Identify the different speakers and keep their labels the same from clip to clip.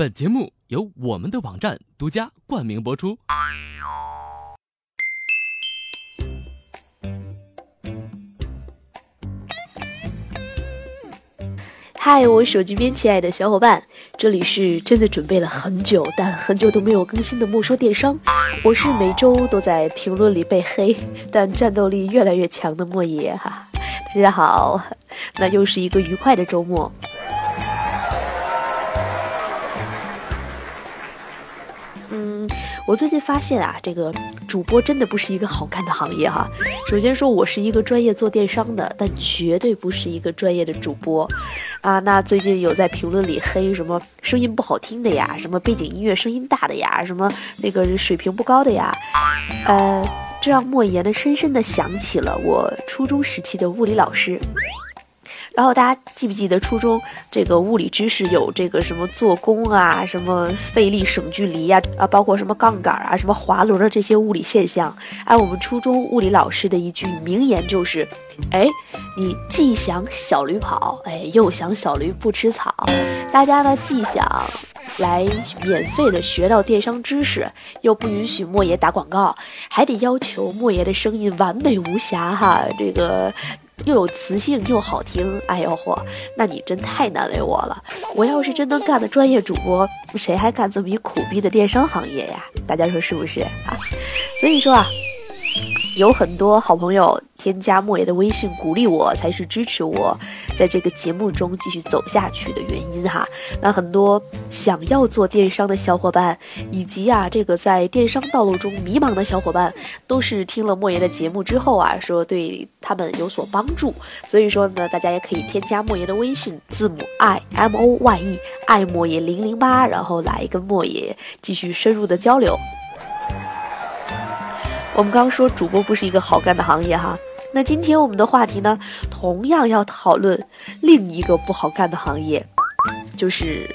Speaker 1: 本节目由我们的网站独家冠名播出。
Speaker 2: 嗨，我手机边亲爱的小伙伴，这里是真的准备了很久，但很久都没有更新的莫说电商。我是每周都在评论里被黑，但战斗力越来越强的莫爷哈。大家好，那又是一个愉快的周末。我最近发现啊，这个主播真的不是一个好干的行业哈。首先说，我是一个专业做电商的，但绝对不是一个专业的主播啊。那最近有在评论里黑什么声音不好听的呀，什么背景音乐声音大的呀，什么那个水平不高的呀，呃，这让莫言呢深深的想起了我初中时期的物理老师。然后大家记不记得初中这个物理知识有这个什么做功啊，什么费力省距离呀，啊，包括什么杠杆啊，什么滑轮的这些物理现象。按我们初中物理老师的一句名言就是：哎，你既想小驴跑，哎，又想小驴不吃草。大家呢既想来免费的学到电商知识，又不允许莫爷打广告，还得要求莫爷的声音完美无瑕哈，这个。又有磁性又好听，哎呦嚯，那你真太难为我了。我要是真能干的专业主播，谁还干这么一苦逼的电商行业呀？大家说是不是啊？所以说啊。有很多好朋友添加莫言的微信，鼓励我才是支持我在这个节目中继续走下去的原因哈。那很多想要做电商的小伙伴，以及啊这个在电商道路中迷茫的小伙伴，都是听了莫言的节目之后啊，说对他们有所帮助。所以说呢，大家也可以添加莫言的微信，字母 i m o y e 爱莫言零零八，然后来跟莫言继续深入的交流。我们刚刚说主播不是一个好干的行业哈，那今天我们的话题呢，同样要讨论另一个不好干的行业，就是，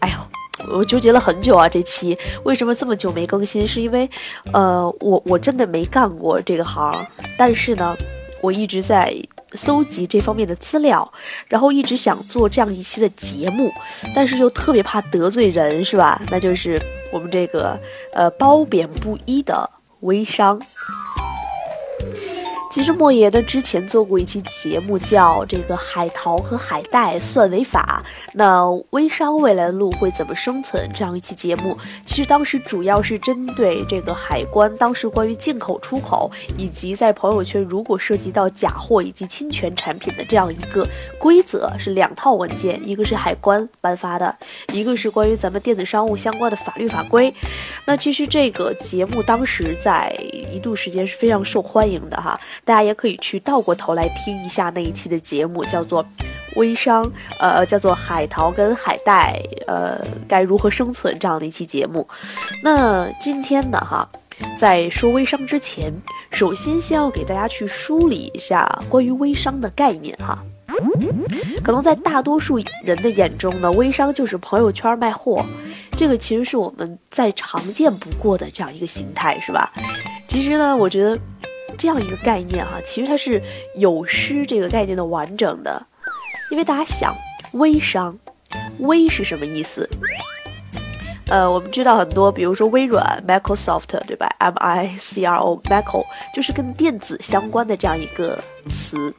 Speaker 2: 哎呦，我纠结了很久啊，这期为什么这么久没更新？是因为，呃，我我真的没干过这个行，但是呢，我一直在搜集这方面的资料，然后一直想做这样一期的节目，但是又特别怕得罪人，是吧？那就是我们这个呃褒贬不一的。微商。其实莫言呢之前做过一期节目，叫这个海淘和海带算违法，那微商未来的路会怎么生存？这样一期节目，其实当时主要是针对这个海关，当时关于进口、出口以及在朋友圈如果涉及到假货以及侵权产品的这样一个规则，是两套文件，一个是海关颁发的，一个是关于咱们电子商务相关的法律法规。那其实这个节目当时在一度时间是非常受欢迎的哈。大家也可以去倒过头来听一下那一期的节目，叫做“微商”，呃，叫做“海淘跟海带”，呃，该如何生存这样的一期节目。那今天呢，哈，在说微商之前，首先先要给大家去梳理一下关于微商的概念，哈。可能在大多数人的眼中呢，微商就是朋友圈卖货，这个其实是我们再常见不过的这样一个形态，是吧？其实呢，我觉得。这样一个概念哈，其实它是有失这个概念的完整的，因为大家想，微商，微是什么意思？呃，我们知道很多，比如说微软 Microsoft 对吧？M I C R O Micro 就是跟电子相关的这样一个词。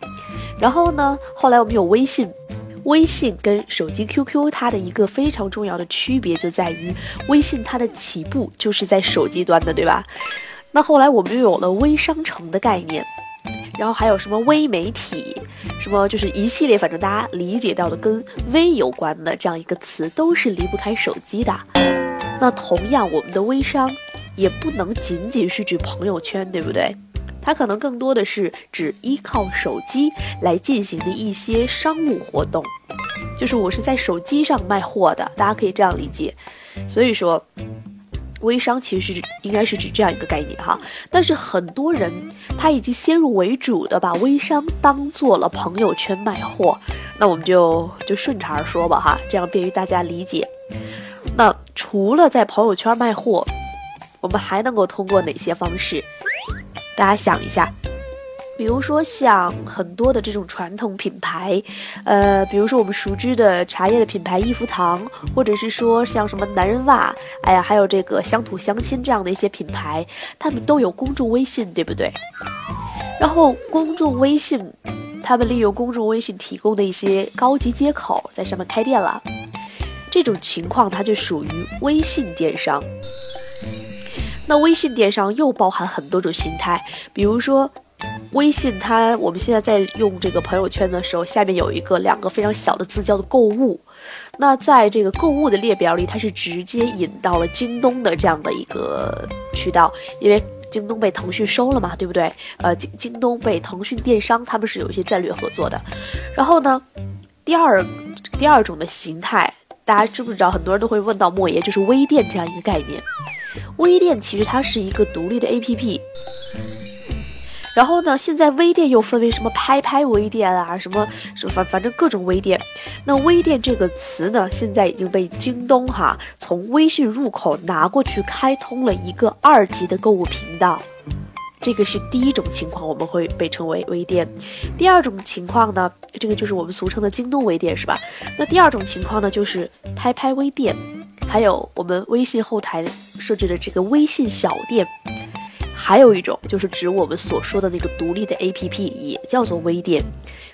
Speaker 2: 然后呢，后来我们有微信，微信跟手机 QQ 它的一个非常重要的区别就在于，微信它的起步就是在手机端的，对吧？那后来我们又有了微商城的概念，然后还有什么微媒体，什么就是一系列，反正大家理解到的跟微有关的这样一个词，都是离不开手机的。那同样，我们的微商也不能仅仅是指朋友圈，对不对？它可能更多的是指依靠手机来进行的一些商务活动，就是我是在手机上卖货的，大家可以这样理解。所以说。微商其实应该是指这样一个概念哈，但是很多人他已经先入为主的把微商当做了朋友圈卖货，那我们就就顺茬说吧哈，这样便于大家理解。那除了在朋友圈卖货，我们还能够通过哪些方式？大家想一下，比如说像很多的这种传统品牌，呃，比如说我们熟知的茶叶的品牌益福堂，或者是说像什么男人袜，哎呀，还有这个乡土乡亲这样的一些品牌，他们都有公众微信，对不对？然后公众微信，他们利用公众微信提供的一些高级接口，在上面开店了。这种情况，它就属于微信电商。那微信电商又包含很多种形态，比如说。微信它，我们现在在用这个朋友圈的时候，下面有一个两个非常小的字叫做购物。那在这个购物的列表里，它是直接引到了京东的这样的一个渠道，因为京东被腾讯收了嘛，对不对？呃，京京东被腾讯电商，他们是有一些战略合作的。然后呢，第二第二种的形态，大家知不知道？很多人都会问到莫爷，就是微店这样一个概念。微店其实它是一个独立的 APP。然后呢？现在微店又分为什么拍拍微店啊，什么什么反反正各种微店。那微店这个词呢，现在已经被京东哈从微信入口拿过去，开通了一个二级的购物频道。这个是第一种情况，我们会被称为微店。第二种情况呢，这个就是我们俗称的京东微店，是吧？那第二种情况呢，就是拍拍微店，还有我们微信后台设置的这个微信小店。还有一种就是指我们所说的那个独立的 APP，也叫做微店。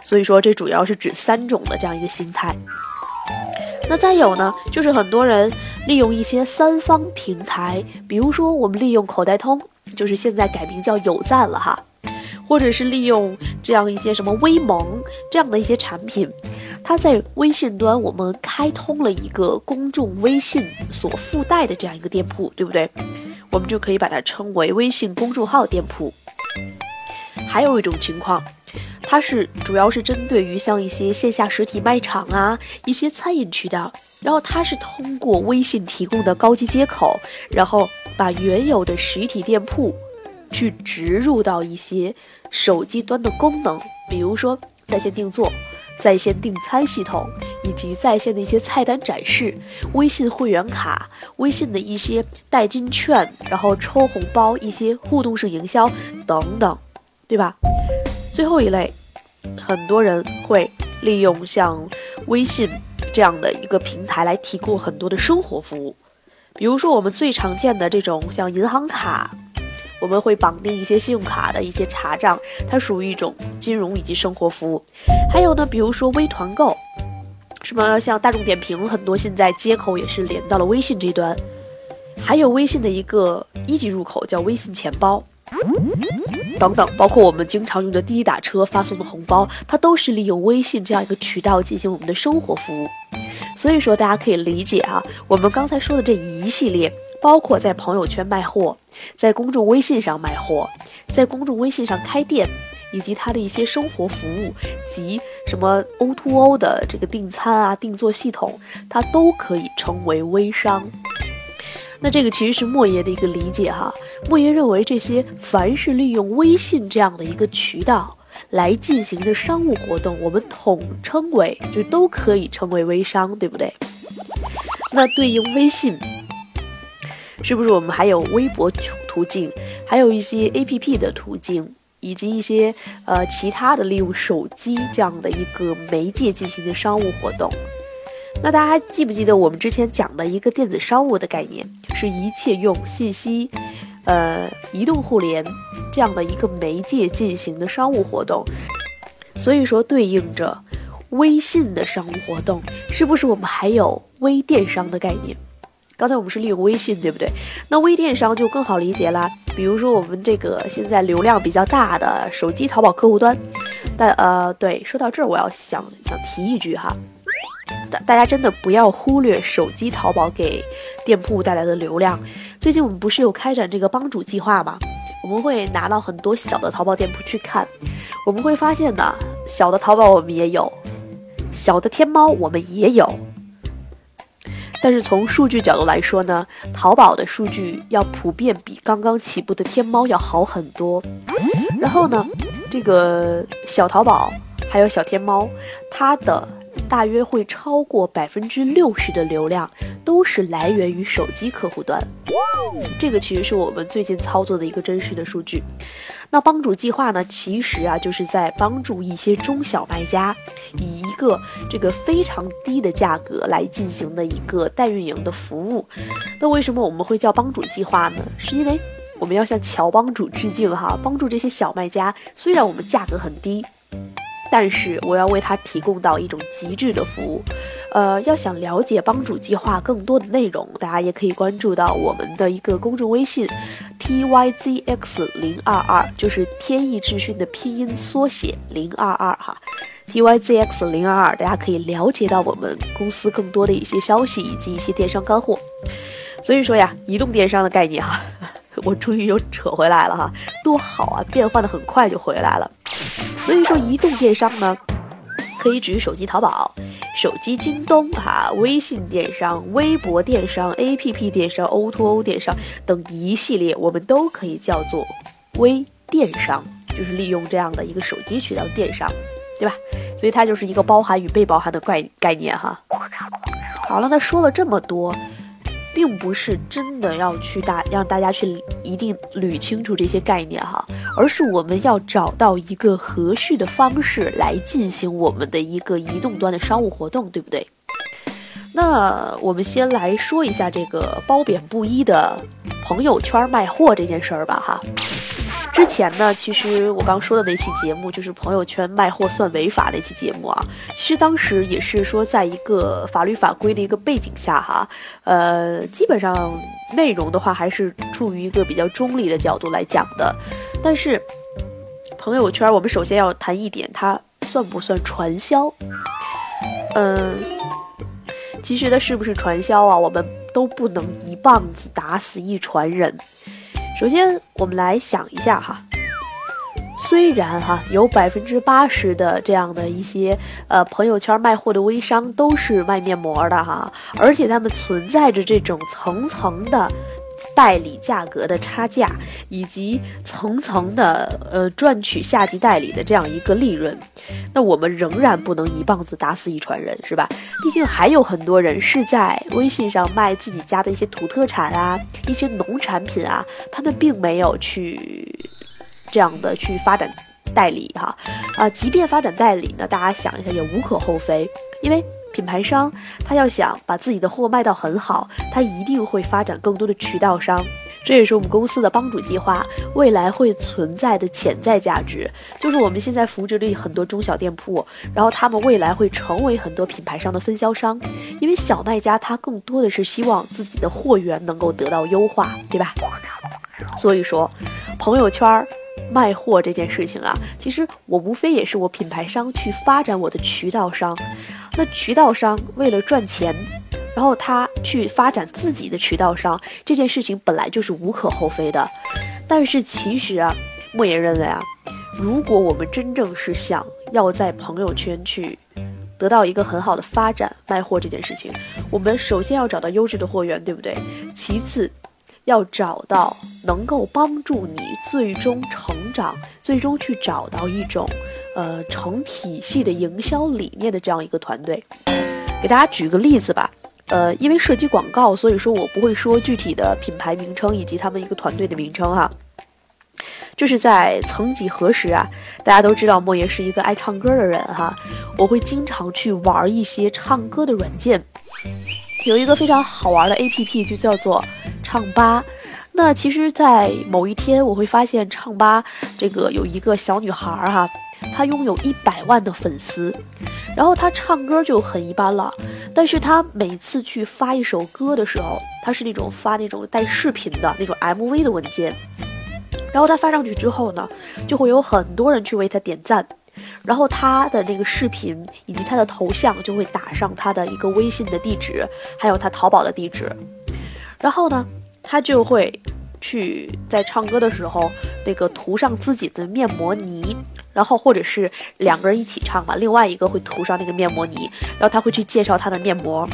Speaker 2: 所以说，这主要是指三种的这样一个心态。那再有呢，就是很多人利用一些三方平台，比如说我们利用口袋通，就是现在改名叫有赞了哈，或者是利用这样一些什么微盟这样的一些产品，它在微信端我们开通了一个公众微信所附带的这样一个店铺，对不对？我们就可以把它称为微信公众号店铺。还有一种情况，它是主要是针对于像一些线下实体卖场啊，一些餐饮渠道，然后它是通过微信提供的高级接口，然后把原有的实体店铺去植入到一些手机端的功能，比如说在线定做。在线订餐系统以及在线的一些菜单展示、微信会员卡、微信的一些代金券，然后抽红包、一些互动式营销等等，对吧？最后一类，很多人会利用像微信这样的一个平台来提供很多的生活服务，比如说我们最常见的这种像银行卡。我们会绑定一些信用卡的一些查账，它属于一种金融以及生活服务。还有呢，比如说微团购，什么像大众点评，很多现在接口也是连到了微信这端。还有微信的一个一级入口叫微信钱包，等等，包括我们经常用的滴滴打车发送的红包，它都是利用微信这样一个渠道进行我们的生活服务。所以说，大家可以理解啊，我们刚才说的这一系列，包括在朋友圈卖货，在公众微信上卖货，在公众微信上开店，以及它的一些生活服务及什么 O to O 的这个订餐啊、订做系统，它都可以称为微商。那这个其实是莫爷的一个理解哈，莫爷认为这些凡是利用微信这样的一个渠道。来进行的商务活动，我们统称为就都可以称为微商，对不对？那对应微信，是不是我们还有微博途径，还有一些 A P P 的途径，以及一些呃其他的利用手机这样的一个媒介进行的商务活动？那大家还记不记得我们之前讲的一个电子商务的概念，是一切用信息。呃，移动互联这样的一个媒介进行的商务活动，所以说对应着微信的商务活动，是不是我们还有微电商的概念？刚才我们是利用微信，对不对？那微电商就更好理解啦。比如说我们这个现在流量比较大的手机淘宝客户端，但呃，对，说到这儿，我要想想提一句哈，大大家真的不要忽略手机淘宝给店铺带来的流量。最近我们不是有开展这个帮主计划吗？我们会拿到很多小的淘宝店铺去看，我们会发现呢，小的淘宝我们也有，小的天猫我们也有，但是从数据角度来说呢，淘宝的数据要普遍比刚刚起步的天猫要好很多。然后呢，这个小淘宝还有小天猫，它的大约会超过百分之六十的流量都是来源于手机客户端。这个其实是我们最近操作的一个真实的数据。那帮主计划呢，其实啊就是在帮助一些中小卖家以一个这个非常低的价格来进行的一个代运营的服务。那为什么我们会叫帮主计划呢？是因为我们要向乔帮主致敬哈，帮助这些小卖家。虽然我们价格很低。但是我要为他提供到一种极致的服务，呃，要想了解帮主计划更多的内容，大家也可以关注到我们的一个公众微信，t y z x 零二二，就是天意智讯的拼音缩写零二二哈，t y z x 零二二，大家可以了解到我们公司更多的一些消息以及一些电商干货。所以说呀，移动电商的概念哈。我终于又扯回来了哈，多好啊！变换的很快就回来了。所以说，移动电商呢，可以指手机淘宝、手机京东哈、微信电商、微博电商、APP 电商、O2O 电商等一系列，我们都可以叫做微电商，就是利用这样的一个手机渠道电商，对吧？所以它就是一个包含与被包含的概概念哈。好了，那说了这么多。并不是真的要去大让大家去一定捋清楚这些概念哈，而是我们要找到一个合适的方式来进行我们的一个移动端的商务活动，对不对？那我们先来说一下这个褒贬不一的朋友圈卖货这件事儿吧哈。之前呢，其实我刚说的那期节目就是朋友圈卖货算违法的一期节目啊。其实当时也是说，在一个法律法规的一个背景下哈，呃，基本上内容的话还是处于一个比较中立的角度来讲的。但是朋友圈，我们首先要谈一点，它算不算传销？嗯，其实它是不是传销啊？我们都不能一棒子打死一船人。首先，我们来想一下哈，虽然哈有百分之八十的这样的一些呃朋友圈卖货的微商都是卖面膜的哈，而且他们存在着这种层层的。代理价格的差价，以及层层的呃赚取下级代理的这样一个利润，那我们仍然不能一棒子打死一船人，是吧？毕竟还有很多人是在微信上卖自己家的一些土特产啊，一些农产品啊，他们并没有去这样的去发展代理哈啊，即便发展代理呢，大家想一下也无可厚非，因为。品牌商他要想把自己的货卖到很好，他一定会发展更多的渠道商，这也是我们公司的帮主计划未来会存在的潜在价值。就是我们现在扶植了很多中小店铺，然后他们未来会成为很多品牌商的分销商，因为小卖家他更多的是希望自己的货源能够得到优化，对吧？所以说，朋友圈儿卖货这件事情啊，其实我无非也是我品牌商去发展我的渠道商。那渠道商为了赚钱，然后他去发展自己的渠道商，这件事情本来就是无可厚非的。但是其实啊，莫言认为啊，如果我们真正是想要在朋友圈去得到一个很好的发展，卖货这件事情，我们首先要找到优质的货源，对不对？其次。要找到能够帮助你最终成长、最终去找到一种，呃，成体系的营销理念的这样一个团队。给大家举个例子吧，呃，因为涉及广告，所以说我不会说具体的品牌名称以及他们一个团队的名称哈。就是在曾几何时啊，大家都知道莫言是一个爱唱歌的人哈，我会经常去玩一些唱歌的软件，有一个非常好玩的 APP 就叫做。唱吧，那其实，在某一天，我会发现唱吧这个有一个小女孩儿哈，她拥有一百万的粉丝，然后她唱歌就很一般了，但是她每次去发一首歌的时候，她是那种发那种带视频的那种 MV 的文件，然后她发上去之后呢，就会有很多人去为她点赞，然后他的那个视频以及他的头像就会打上他的一个微信的地址，还有他淘宝的地址，然后呢。他就会去在唱歌的时候，那个涂上自己的面膜泥，然后或者是两个人一起唱嘛，另外一个会涂上那个面膜泥，然后他会去介绍他的面膜。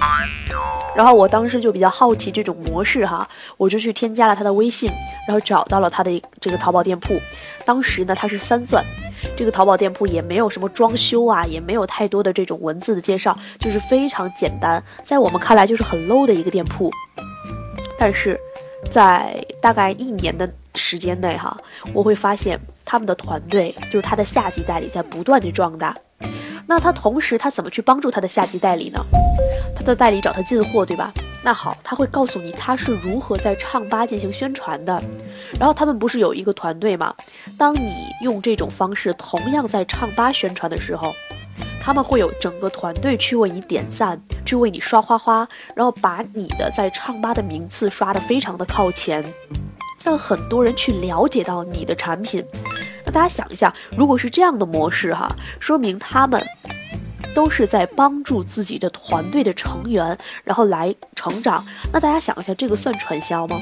Speaker 2: 然后我当时就比较好奇这种模式哈，我就去添加了他的微信，然后找到了他的这个淘宝店铺。当时呢，他是三钻，这个淘宝店铺也没有什么装修啊，也没有太多的这种文字的介绍，就是非常简单，在我们看来就是很 low 的一个店铺。但是，在大概一年的时间内哈，我会发现他们的团队就是他的下级代理在不断的壮大。那他同时他怎么去帮助他的下级代理呢？他的代理找他进货，对吧？那好，他会告诉你他是如何在唱吧进行宣传的。然后他们不是有一个团队吗？当你用这种方式同样在唱吧宣传的时候，他们会有整个团队去为你点赞，去为你刷花花，然后把你的在唱吧的名次刷得非常的靠前，让很多人去了解到你的产品。那大家想一下，如果是这样的模式哈，说明他们。都是在帮助自己的团队的成员，然后来成长。那大家想一下，这个算传销吗？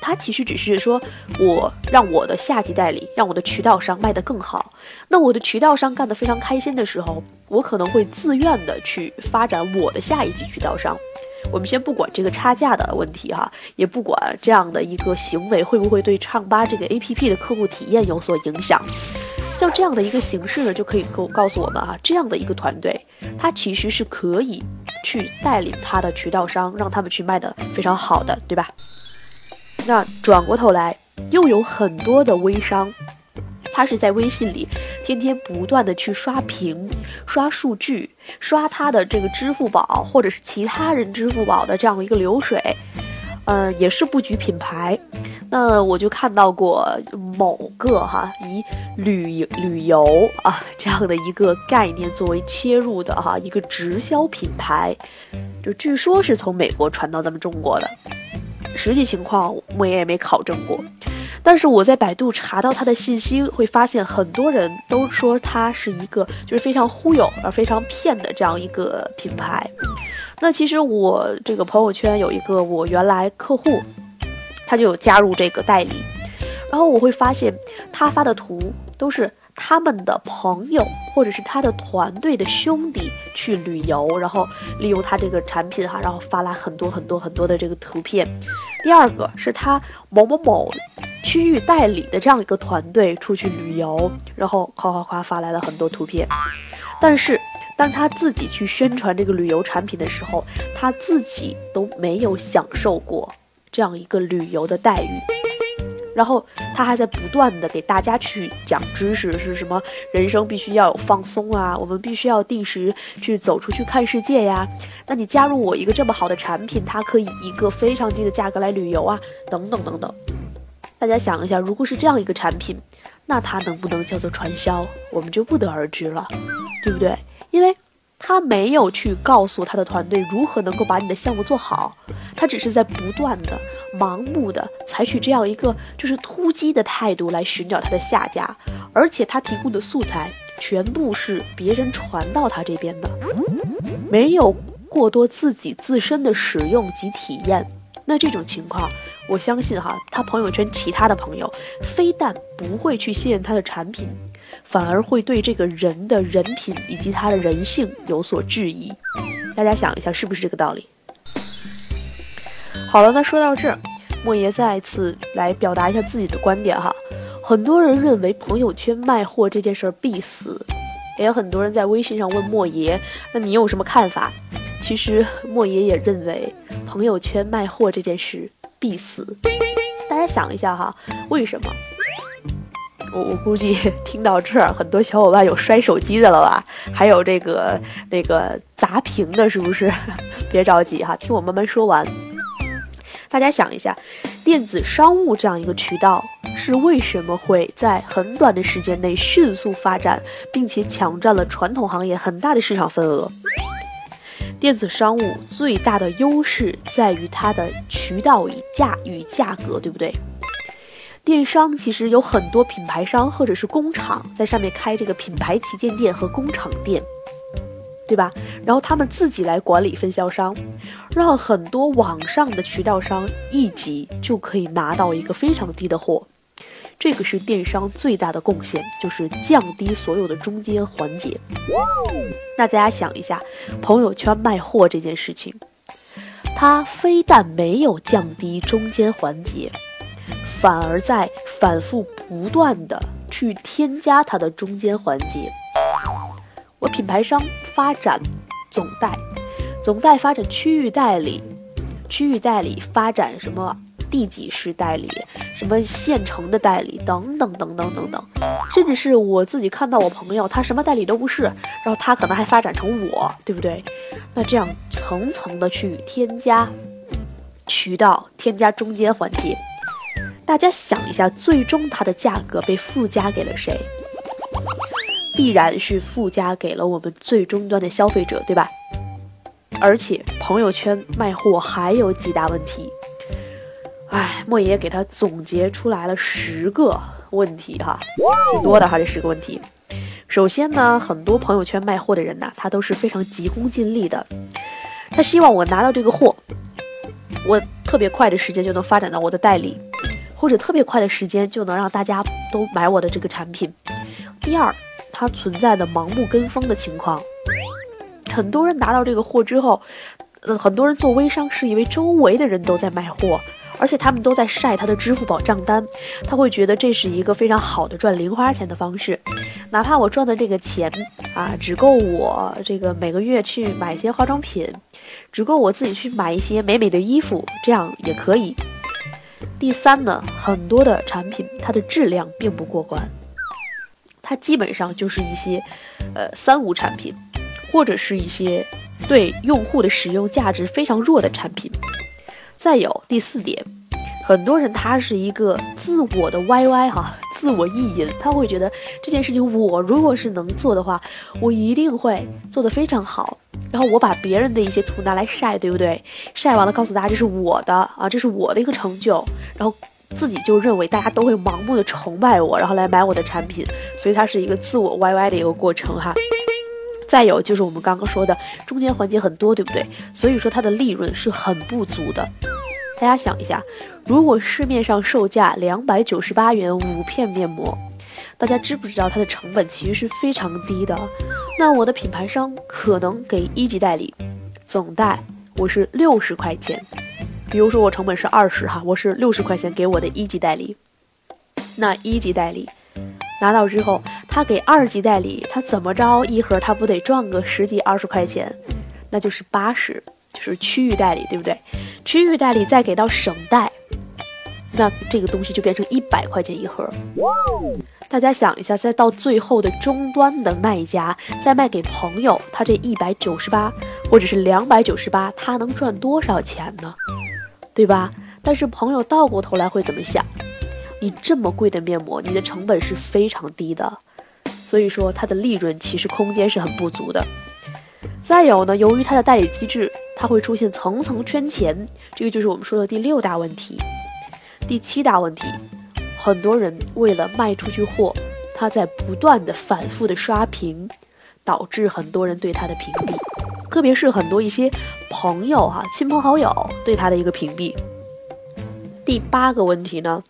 Speaker 2: 他其实只是说，我让我的下级代理，让我的渠道商卖得更好。那我的渠道商干得非常开心的时候，我可能会自愿的去发展我的下一级渠道商。我们先不管这个差价的问题哈，也不管这样的一个行为会不会对唱吧这个 APP 的客户体验有所影响。像这样的一个形式呢，就可以告告诉我们啊，这样的一个团队，它其实是可以去带领他的渠道商，让他们去卖的非常好的，对吧？那转过头来，又有很多的微商，他是在微信里天天不断的去刷屏、刷数据、刷他的这个支付宝或者是其他人支付宝的这样一个流水，呃，也是布局品牌。那我就看到过某个哈以旅旅游啊这样的一个概念作为切入的哈一个直销品牌，就据说是从美国传到咱们中国的，实际情况我也没考证过，但是我在百度查到他的信息，会发现很多人都说他是一个就是非常忽悠而非常骗的这样一个品牌。那其实我这个朋友圈有一个我原来客户。他就有加入这个代理，然后我会发现他发的图都是他们的朋友或者是他的团队的兄弟去旅游，然后利用他这个产品哈，然后发来很多很多很多的这个图片。第二个是他某某某区域代理的这样一个团队出去旅游，然后夸夸夸发来了很多图片。但是当他自己去宣传这个旅游产品的时候，他自己都没有享受过。这样一个旅游的待遇，然后他还在不断的给大家去讲知识，是什么人生必须要有放松啊，我们必须要定时去走出去看世界呀。那你加入我一个这么好的产品，它可以一个非常低的价格来旅游啊，等等等等。大家想一下，如果是这样一个产品，那它能不能叫做传销，我们就不得而知了，对不对？因为。他没有去告诉他的团队如何能够把你的项目做好，他只是在不断的、盲目的采取这样一个就是突击的态度来寻找他的下家，而且他提供的素材全部是别人传到他这边的，没有过多自己自身的使用及体验。那这种情况，我相信哈，他朋友圈其他的朋友非但不会去信任他的产品。反而会对这个人的人品以及他的人性有所质疑，大家想一下是不是这个道理？好了，那说到这儿，莫爷再次来表达一下自己的观点哈。很多人认为朋友圈卖货这件事儿必死，也有很多人在微信上问莫爷，那你有什么看法？其实莫爷也认为朋友圈卖货这件事必死。大家想一下哈，为什么？我我估计 听到这儿，很多小伙伴有摔手机的了吧？还有这个那个砸屏的，是不是？别着急哈，听我慢慢说完。大家想一下，电子商务这样一个渠道是为什么会在很短的时间内迅速发展，并且抢占了传统行业很大的市场份额？电子商务最大的优势在于它的渠道与价与价格，对不对？电商其实有很多品牌商或者是工厂在上面开这个品牌旗舰店和工厂店，对吧？然后他们自己来管理分销商，让很多网上的渠道商一级就可以拿到一个非常低的货。这个是电商最大的贡献，就是降低所有的中间环节。那大家想一下，朋友圈卖货这件事情，它非但没有降低中间环节。反而在反复不断的去添加它的中间环节。我品牌商发展总代，总代发展区域代理，区域代理发展什么地级市代理，什么县城的代理，等等等等等等，甚至是我自己看到我朋友他什么代理都不是，然后他可能还发展成我，对不对？那这样层层的去添加渠道，添加中间环节。大家想一下，最终它的价格被附加给了谁？必然是附加给了我们最终端的消费者，对吧？而且朋友圈卖货还有几大问题。哎，莫爷给他总结出来了十个问题哈，挺多的哈，这十个问题。首先呢，很多朋友圈卖货的人呐，他都是非常急功近利的，他希望我拿到这个货，我特别快的时间就能发展到我的代理。或者特别快的时间就能让大家都买我的这个产品。第二，它存在的盲目跟风的情况，很多人拿到这个货之后，呃，很多人做微商是因为周围的人都在卖货，而且他们都在晒他的支付宝账单，他会觉得这是一个非常好的赚零花钱的方式，哪怕我赚的这个钱啊，只够我这个每个月去买一些化妆品，只够我自己去买一些美美的衣服，这样也可以。第三呢，很多的产品它的质量并不过关，它基本上就是一些，呃三无产品，或者是一些对用户的使用价值非常弱的产品。再有第四点，很多人他是一个自我的 YY 哈，自我意淫，他会觉得这件事情我如果是能做的话，我一定会做得非常好。然后我把别人的一些图拿来晒，对不对？晒完了告诉大家这是我的啊，这是我的一个成就。然后自己就认为大家都会盲目的崇拜我，然后来买我的产品。所以它是一个自我 YY 的一个过程哈。再有就是我们刚刚说的中间环节很多，对不对？所以说它的利润是很不足的。大家想一下，如果市面上售价两百九十八元五片面膜。大家知不知道它的成本其实是非常低的？那我的品牌商可能给一级代理总代我是六十块钱，比如说我成本是二十哈，我是六十块钱给我的一级代理。那一级代理拿到之后，他给二级代理，他怎么着一盒他不得赚个十几二十块钱？那就是八十，就是区域代理，对不对？区域代理再给到省代，那这个东西就变成一百块钱一盒。大家想一下，再到最后的终端的卖家再卖给朋友，他这一百九十八或者是两百九十八，他能赚多少钱呢？对吧？但是朋友倒过头来会怎么想？你这么贵的面膜，你的成本是非常低的，所以说它的利润其实空间是很不足的。再有呢，由于它的代理机制，它会出现层层圈钱，这个就是我们说的第六大问题。第七大问题。很多人为了卖出去货，他在不断的反复的刷屏，导致很多人对他的屏蔽，特别是很多一些朋友哈、亲朋好友对他的一个屏蔽。第八个问题呢，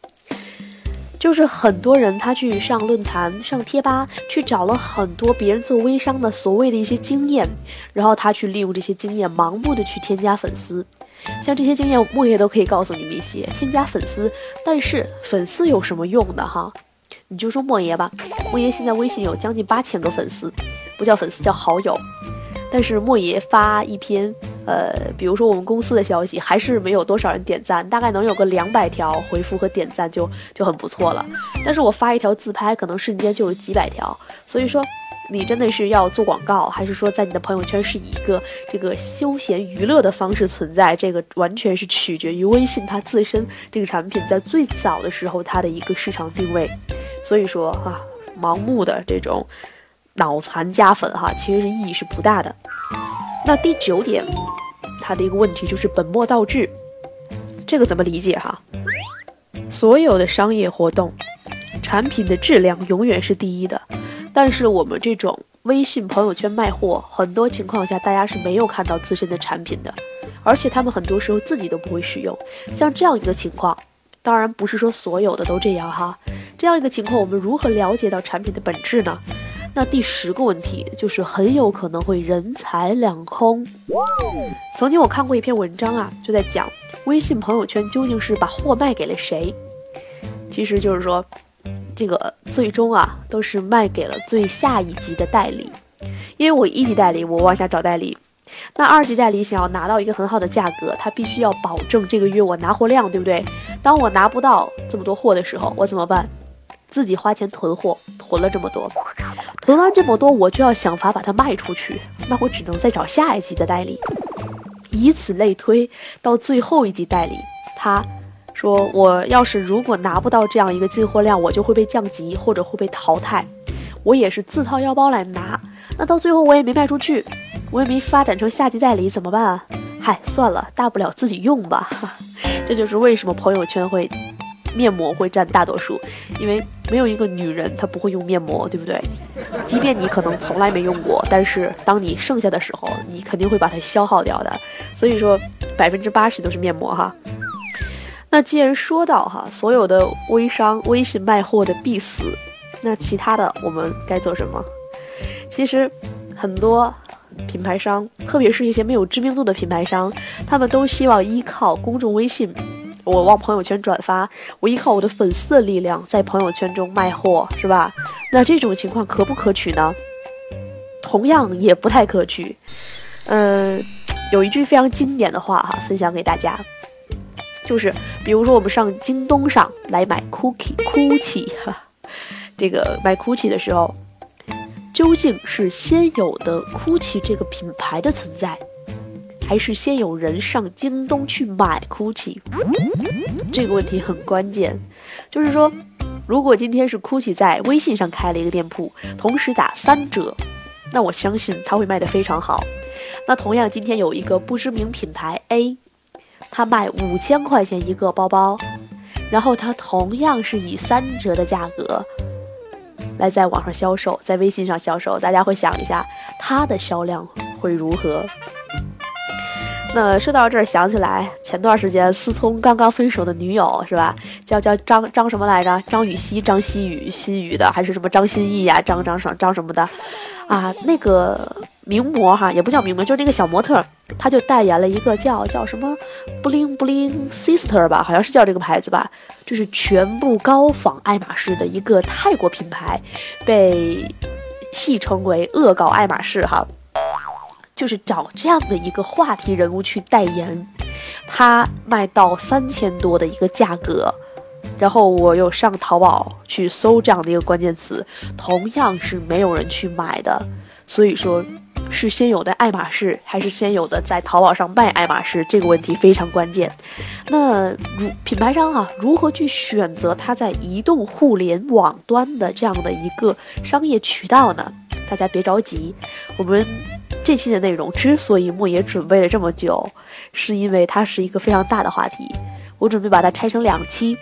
Speaker 2: 就是很多人他去上论坛、上贴吧，去找了很多别人做微商的所谓的一些经验，然后他去利用这些经验，盲目的去添加粉丝。像这些经验，莫爷都可以告诉你们一些，添加粉丝。但是粉丝有什么用的哈？你就说莫爷吧，莫爷现在微信有将近八千个粉丝，不叫粉丝叫好友。但是莫爷发一篇，呃，比如说我们公司的消息，还是没有多少人点赞，大概能有个两百条回复和点赞就就很不错了。但是我发一条自拍，可能瞬间就有几百条，所以说。你真的是要做广告，还是说在你的朋友圈是以一个这个休闲娱乐的方式存在？这个完全是取决于微信它自身这个产品在最早的时候它的一个市场定位。所以说啊，盲目的这种脑残加粉哈，其实是意义是不大的。那第九点，它的一个问题就是本末倒置，这个怎么理解哈？所有的商业活动，产品的质量永远是第一的。但是我们这种微信朋友圈卖货，很多情况下大家是没有看到自身的产品的，而且他们很多时候自己都不会使用。像这样一个情况，当然不是说所有的都这样哈。这样一个情况，我们如何了解到产品的本质呢？那第十个问题就是很有可能会人财两空。曾经我看过一篇文章啊，就在讲微信朋友圈究竟是把货卖给了谁？其实就是说。这个最终啊都是卖给了最下一级的代理，因为我一级代理我往下找代理，那二级代理想要拿到一个很好的价格，他必须要保证这个月我拿货量，对不对？当我拿不到这么多货的时候，我怎么办？自己花钱囤货，囤了这么多，囤完这么多，我就要想法把它卖出去，那我只能再找下一级的代理，以此类推，到最后一级代理，他说我要是如果拿不到这样一个进货量，我就会被降级或者会被淘汰，我也是自掏腰包来拿，那到最后我也没卖出去，我也没发展成下级代理，怎么办啊？嗨，算了，大不了自己用吧，这就是为什么朋友圈会。面膜会占大多数，因为没有一个女人她不会用面膜，对不对？即便你可能从来没用过，但是当你剩下的时候，你肯定会把它消耗掉的。所以说，百分之八十都是面膜哈。那既然说到哈，所有的微商微信卖货的必死，那其他的我们该做什么？其实很多品牌商，特别是一些没有知名度的品牌商，他们都希望依靠公众微信。我往朋友圈转发，我依靠我的粉丝的力量在朋友圈中卖货，是吧？那这种情况可不可取呢？同样也不太可取。嗯，有一句非常经典的话哈，分享给大家，就是比如说我们上京东上来买 cookie cookie，这个买 cookie 的时候，究竟是先有的 cookie 这个品牌的存在？还是先有人上京东去买 GUCCI，这个问题很关键。就是说，如果今天是 GUCCI 在微信上开了一个店铺，同时打三折，那我相信它会卖得非常好。那同样，今天有一个不知名品牌 A，它卖五千块钱一个包包，然后它同样是以三折的价格来在网上销售，在微信上销售，大家会想一下，它的销量会如何？那说到这儿，想起来前段时间思聪刚刚分手的女友是吧？叫叫张张什么来着？张雨绮、张希雨、心雨的，还是什么张歆艺呀？张张什张什么的？啊，那个名模哈，也不叫名模，就是那个小模特，她就代言了一个叫叫什么 bling bling sister 吧，好像是叫这个牌子吧，就是全部高仿爱马仕的一个泰国品牌，被戏称为恶搞爱马仕哈。就是找这样的一个话题人物去代言，他卖到三千多的一个价格，然后我又上淘宝去搜这样的一个关键词，同样是没有人去买的。所以说，是先有的爱马仕，还是先有的在淘宝上卖爱马仕？这个问题非常关键。那如品牌商啊，如何去选择它在移动互联网端的这样的一个商业渠道呢？大家别着急，我们。这期的内容之所以莫爷准备了这么久，是因为它是一个非常大的话题，我准备把它拆成两期。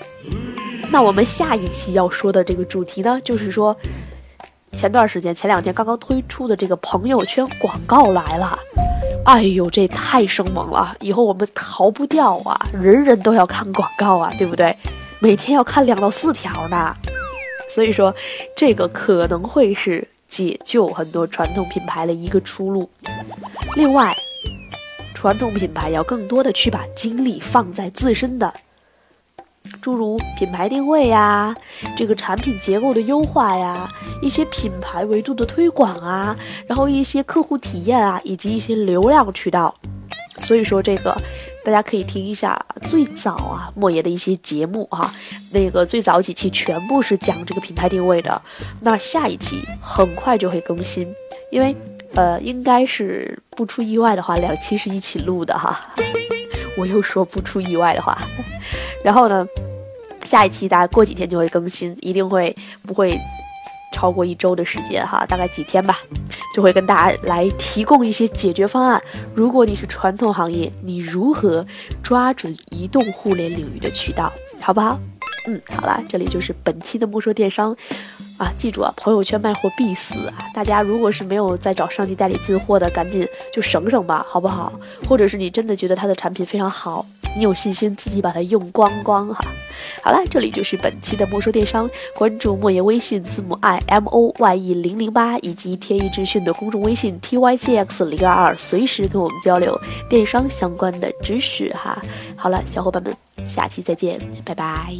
Speaker 2: 那我们下一期要说的这个主题呢，就是说前段时间前两天刚刚推出的这个朋友圈广告来了，哎呦，这太生猛了，以后我们逃不掉啊，人人都要看广告啊，对不对？每天要看两到四条呢，所以说这个可能会是。解救很多传统品牌的一个出路。另外，传统品牌要更多的去把精力放在自身的，诸如品牌定位呀，这个产品结构的优化呀，一些品牌维度的推广啊，然后一些客户体验啊，以及一些流量渠道。所以说这个。大家可以听一下最早啊莫言的一些节目哈，那个最早几期全部是讲这个品牌定位的，那下一期很快就会更新，因为呃应该是不出意外的话，两期是一起录的哈，我又说不出意外的话，然后呢，下一期大家过几天就会更新，一定会不会。超过一周的时间哈，大概几天吧，就会跟大家来提供一些解决方案。如果你是传统行业，你如何抓准移动互联领域的渠道，好不好？嗯，好啦，这里就是本期的莫说电商。啊，记住啊，朋友圈卖货必死啊！大家如果是没有在找上级代理进货的，赶紧就省省吧，好不好？或者是你真的觉得他的产品非常好，你有信心自己把它用光光哈。好了，这里就是本期的莫说电商，关注莫言微信字母 i m o y e 零零八以及天翼智讯的公众微信 t y z x 零二二，随时跟我们交流电商相关的知识哈。好了，小伙伴们，下期再见，拜拜。